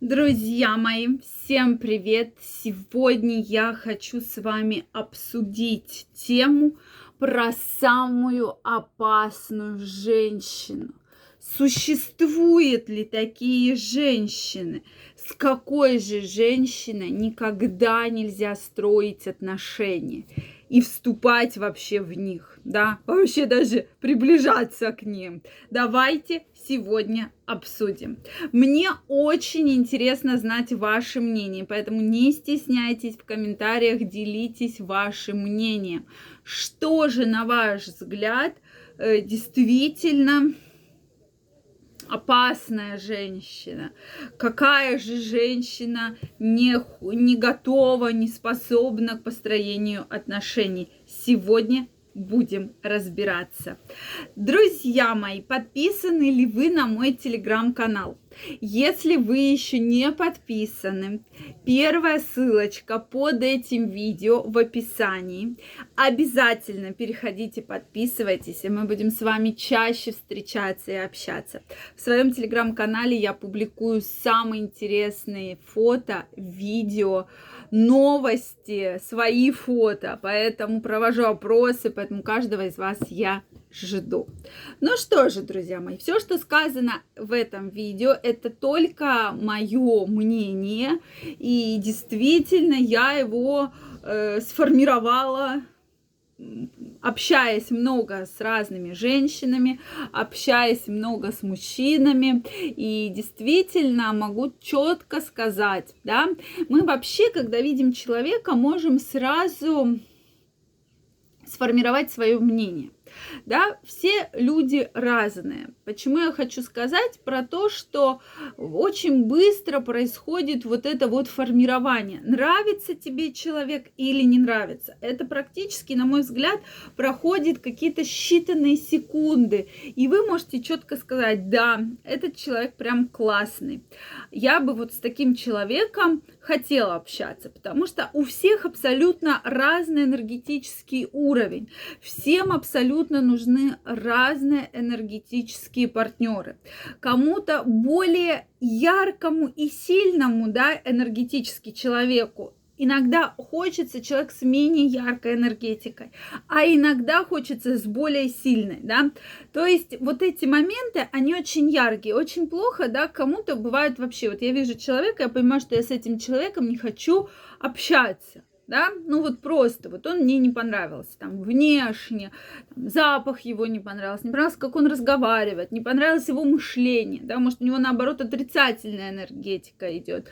Друзья мои, всем привет! Сегодня я хочу с вами обсудить тему про самую опасную женщину. Существуют ли такие женщины? С какой же женщиной никогда нельзя строить отношения? И вступать вообще в них, да, вообще даже приближаться к ним. Давайте сегодня обсудим. Мне очень интересно знать ваше мнение, поэтому не стесняйтесь в комментариях, делитесь вашим мнением. Что же, на ваш взгляд, э, действительно опасная женщина, какая же женщина не, не готова, не способна к построению отношений. Сегодня будем разбираться. Друзья мои, подписаны ли вы на мой телеграм-канал? Если вы еще не подписаны, первая ссылочка под этим видео в описании. Обязательно переходите, подписывайтесь, и мы будем с вами чаще встречаться и общаться. В своем телеграм-канале я публикую самые интересные фото, видео, новости, свои фото, поэтому провожу опросы, поэтому каждого из вас я жду. Ну что же, друзья мои, все, что сказано в этом видео, это только мое мнение, и действительно я его э, сформировала общаясь много с разными женщинами, общаясь много с мужчинами, и действительно могу четко сказать, да, мы вообще, когда видим человека, можем сразу сформировать свое мнение. Да, все люди разные. Почему я хочу сказать про то, что очень быстро происходит вот это вот формирование. Нравится тебе человек или не нравится. Это практически, на мой взгляд, проходит какие-то считанные секунды. И вы можете четко сказать, да, этот человек прям классный. Я бы вот с таким человеком хотела общаться, потому что у всех абсолютно разный энергетический уровень. Всем абсолютно нужны разные энергетические партнеры. Кому-то более яркому и сильному, да, энергетически человеку Иногда хочется человек с менее яркой энергетикой, а иногда хочется с более сильной, да. То есть вот эти моменты, они очень яркие, очень плохо, да, кому-то бывает вообще, вот я вижу человека, я понимаю, что я с этим человеком не хочу общаться, да, ну вот просто, вот он мне не понравился, там, внешне, там, запах его не понравился, не понравился, как он разговаривает, не понравилось его мышление, да, может, у него, наоборот, отрицательная энергетика идет,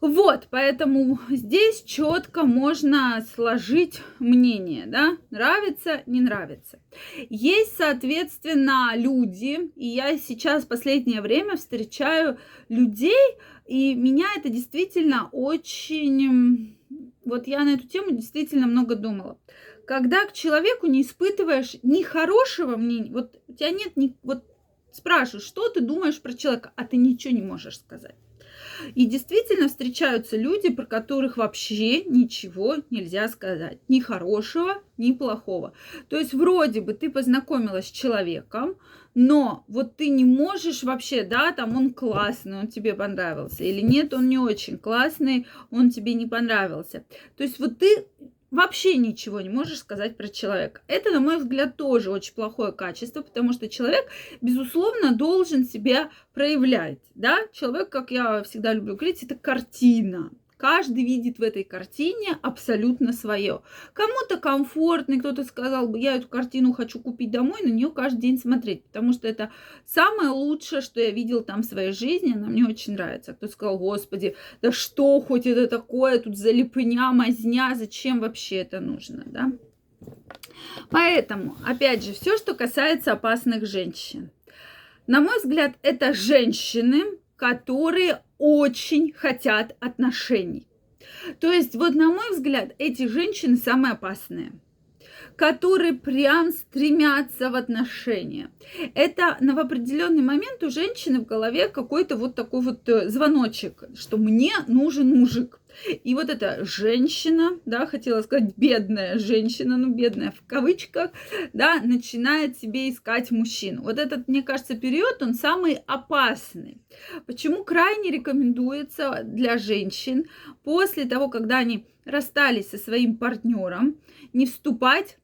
вот, поэтому здесь четко можно сложить мнение, да, нравится, не нравится. Есть, соответственно, люди, и я сейчас в последнее время встречаю людей, и меня это действительно очень... Вот я на эту тему действительно много думала. Когда к человеку не испытываешь ни хорошего мнения, вот у тебя нет ни... Вот спрашиваешь, что ты думаешь про человека, а ты ничего не можешь сказать. И действительно встречаются люди, про которых вообще ничего нельзя сказать. Ни хорошего, ни плохого. То есть вроде бы ты познакомилась с человеком, но вот ты не можешь вообще, да, там он классный, он тебе понравился, или нет, он не очень классный, он тебе не понравился. То есть вот ты вообще ничего не можешь сказать про человека. Это, на мой взгляд, тоже очень плохое качество, потому что человек, безусловно, должен себя проявлять. Да? Человек, как я всегда люблю говорить, это картина. Каждый видит в этой картине абсолютно свое. Кому-то комфортно, кто-то сказал бы, я эту картину хочу купить домой, на нее каждый день смотреть, потому что это самое лучшее, что я видел там в своей жизни, она мне очень нравится. Кто сказал, господи, да что хоть это такое, тут залипня, мазня, зачем вообще это нужно, да? Поэтому, опять же, все, что касается опасных женщин. На мой взгляд, это женщины, которые очень хотят отношений. То есть, вот на мой взгляд, эти женщины самые опасные которые прям стремятся в отношения. Это на определенный момент у женщины в голове какой-то вот такой вот э, звоночек, что мне нужен мужик. И вот эта женщина, да, хотела сказать бедная женщина, ну бедная в кавычках, да, начинает себе искать мужчину. Вот этот, мне кажется, период, он самый опасный. Почему крайне рекомендуется для женщин после того, когда они расстались со своим партнером, не вступать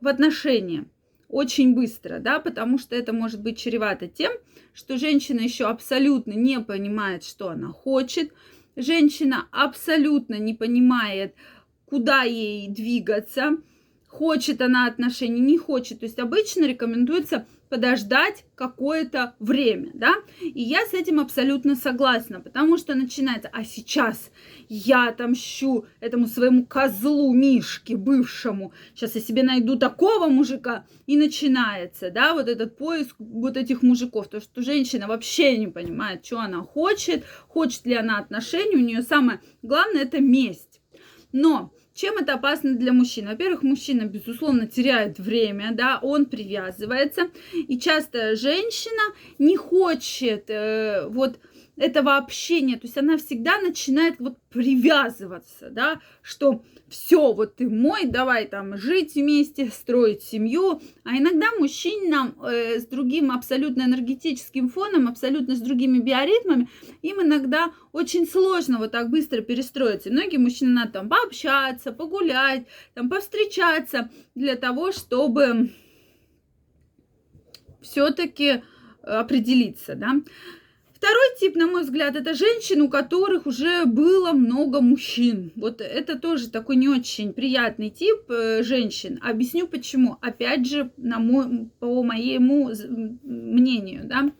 в отношения очень быстро, да, потому что это может быть чревато тем, что женщина еще абсолютно не понимает, что она хочет, женщина абсолютно не понимает, куда ей двигаться, хочет она отношений, не хочет. То есть обычно рекомендуется подождать какое-то время, да, и я с этим абсолютно согласна, потому что начинается, а сейчас я отомщу этому своему козлу Мишке бывшему, сейчас я себе найду такого мужика, и начинается, да, вот этот поиск вот этих мужиков, то что женщина вообще не понимает, что она хочет, хочет ли она отношений, у нее самое главное это месть, но чем это опасно для мужчин? Во-первых, мужчина, безусловно, теряет время, да, он привязывается, и часто женщина не хочет э, вот этого общения, то есть она всегда начинает вот привязываться, да, что все, вот ты мой, давай там жить вместе, строить семью. А иногда мужчинам э, с другим абсолютно энергетическим фоном, абсолютно с другими биоритмами, им иногда очень сложно вот так быстро перестроиться. Многие мужчины надо там пообщаться, погулять, там повстречаться для того, чтобы все-таки определиться, да. Второй тип, на мой взгляд, это женщины, у которых уже было много мужчин. Вот это тоже такой не очень приятный тип э, женщин. Объясню почему. Опять же, на мой, по моему мнению, да.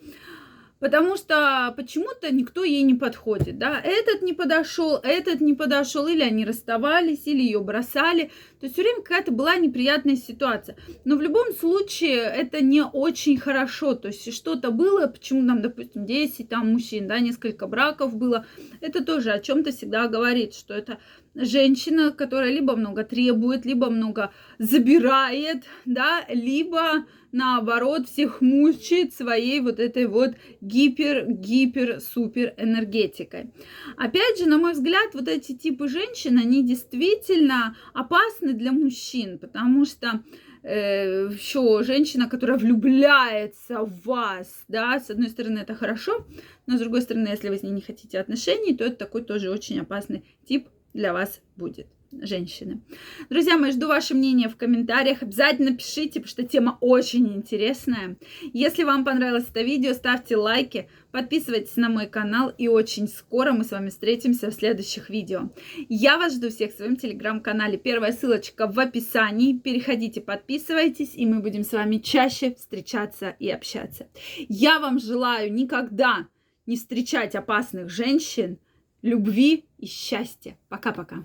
Потому что почему-то никто ей не подходит, да, этот не подошел, этот не подошел, или они расставались, или ее бросали. То есть все время какая-то была неприятная ситуация. Но в любом случае это не очень хорошо. То есть что-то было, почему там, допустим, 10 там мужчин, да, несколько браков было, это тоже о чем-то всегда говорит, что это женщина, которая либо много требует, либо много забирает, да, либо наоборот всех мучает своей вот этой вот гипер-гипер-супер энергетикой. Опять же, на мой взгляд, вот эти типы женщин, они действительно опасны для мужчин, потому что э, еще женщина, которая влюбляется в вас, да, с одной стороны это хорошо, но с другой стороны, если вы с ней не хотите отношений, то это такой тоже очень опасный тип для вас будет женщины. Друзья мои, жду ваше мнение в комментариях. Обязательно пишите, потому что тема очень интересная. Если вам понравилось это видео, ставьте лайки, подписывайтесь на мой канал. И очень скоро мы с вами встретимся в следующих видео. Я вас жду всех в своем телеграм-канале. Первая ссылочка в описании. Переходите, подписывайтесь, и мы будем с вами чаще встречаться и общаться. Я вам желаю никогда не встречать опасных женщин, любви и счастья. Пока-пока.